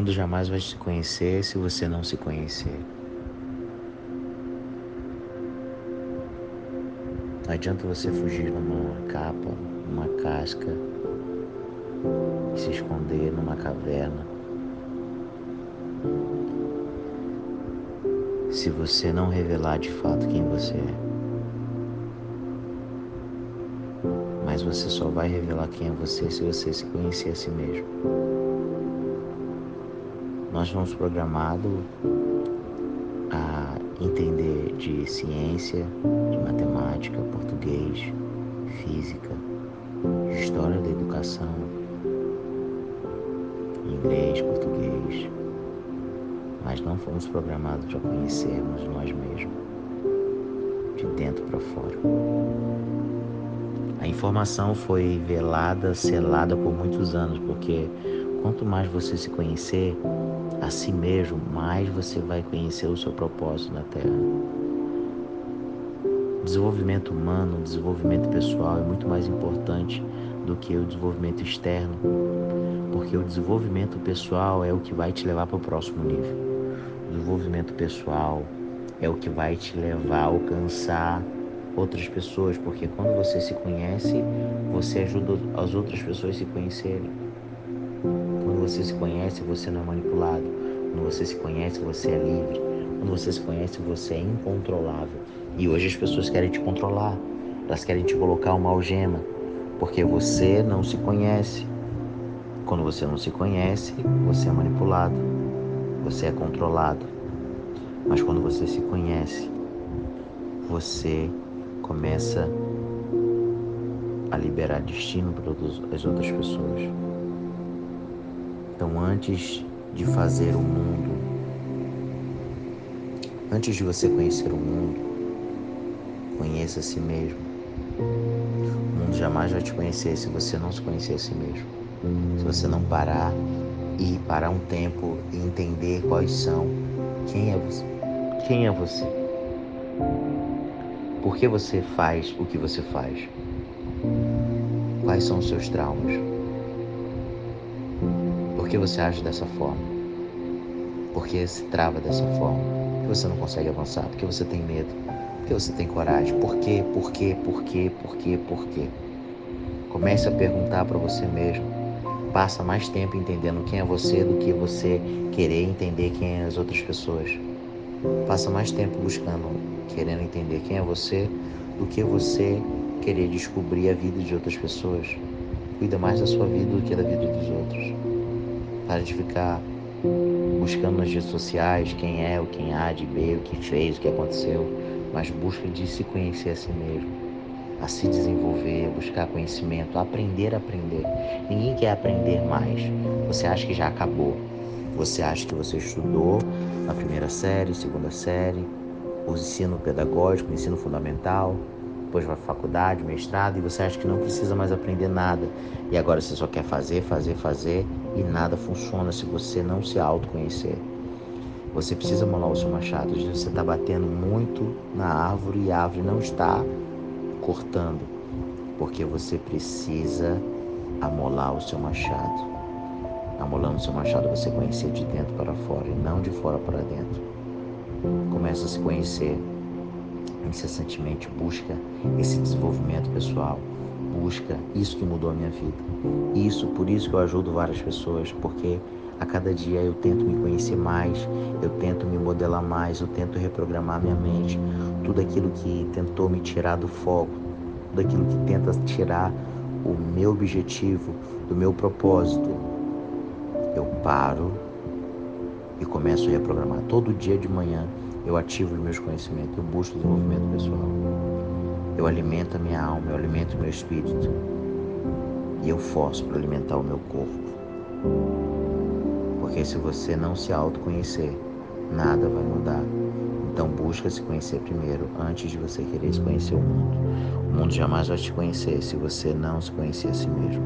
O mundo jamais vai te conhecer se você não se conhecer. Não adianta você fugir numa capa, numa casca, e se esconder numa caverna. Se você não revelar de fato quem você é. Mas você só vai revelar quem é você se você se conhecer a si mesmo. Nós fomos programados a entender de ciência, de matemática, português, física, história da educação, inglês, português, mas não fomos programados para conhecermos nós mesmos, de dentro para fora. A informação foi velada, selada por muitos anos, porque quanto mais você se conhecer, a si mesmo, mais você vai conhecer o seu propósito na Terra. Desenvolvimento humano, desenvolvimento pessoal é muito mais importante do que o desenvolvimento externo, porque o desenvolvimento pessoal é o que vai te levar para o próximo nível. O desenvolvimento pessoal é o que vai te levar a alcançar outras pessoas, porque quando você se conhece, você ajuda as outras pessoas a se conhecerem. Você se conhece, você não é manipulado. Quando você se conhece, você é livre. Quando você se conhece, você é incontrolável. E hoje as pessoas querem te controlar. Elas querem te colocar uma algema, porque você não se conhece. Quando você não se conhece, você é manipulado. Você é controlado. Mas quando você se conhece, você começa a liberar destino para as outras pessoas. Então, antes de fazer o mundo, antes de você conhecer o mundo, conheça a si mesmo. O mundo jamais vai te conhecer se você não se conhecer a si mesmo. Se você não parar e parar um tempo e entender quais são, quem é você, quem é você, por que você faz o que você faz, quais são os seus traumas que você age dessa forma? Por que se trava dessa forma? Por que você não consegue avançar? Por que você tem medo? Por que você tem coragem? Por quê? Por quê? Por quê? Por quê? Por quê? Comece a perguntar para você mesmo. Passa mais tempo entendendo quem é você do que você querer entender quem é as outras pessoas. Passa mais tempo buscando, querendo entender quem é você do que você querer descobrir a vida de outras pessoas. Cuida mais da sua vida do que da vida dos outros. Para de ficar buscando nas redes sociais quem é, o quem há de B, o que fez, o que aconteceu, mas busca de se conhecer a si mesmo, a se desenvolver, buscar conhecimento, aprender a aprender. Ninguém quer aprender mais. Você acha que já acabou. Você acha que você estudou na primeira série, segunda série, o ensino pedagógico, ensino fundamental, depois vai faculdade, mestrado e você acha que não precisa mais aprender nada. E agora você só quer fazer, fazer, fazer e nada funciona se você não se autoconhecer. Você precisa molar o seu machado. Você está batendo muito na árvore e a árvore não está cortando, porque você precisa amolar o seu machado. Amolando o seu machado, você conhecer de dentro para fora e não de fora para dentro. Começa a se conhecer incessantemente busca esse desenvolvimento pessoal, busca isso que mudou a minha vida. Isso, por isso que eu ajudo várias pessoas, porque a cada dia eu tento me conhecer mais, eu tento me modelar mais, eu tento reprogramar minha mente, tudo aquilo que tentou me tirar do foco, tudo aquilo que tenta tirar o meu objetivo, do meu propósito. Eu paro e começo a reprogramar todo dia de manhã eu ativo os meus conhecimentos, eu busco desenvolvimento pessoal. Eu alimento a minha alma, eu alimento o meu espírito. E eu forço para alimentar o meu corpo. Porque se você não se autoconhecer, nada vai mudar. Então busca se conhecer primeiro, antes de você querer se conhecer o mundo. O mundo jamais vai te conhecer se você não se conhecer a si mesmo.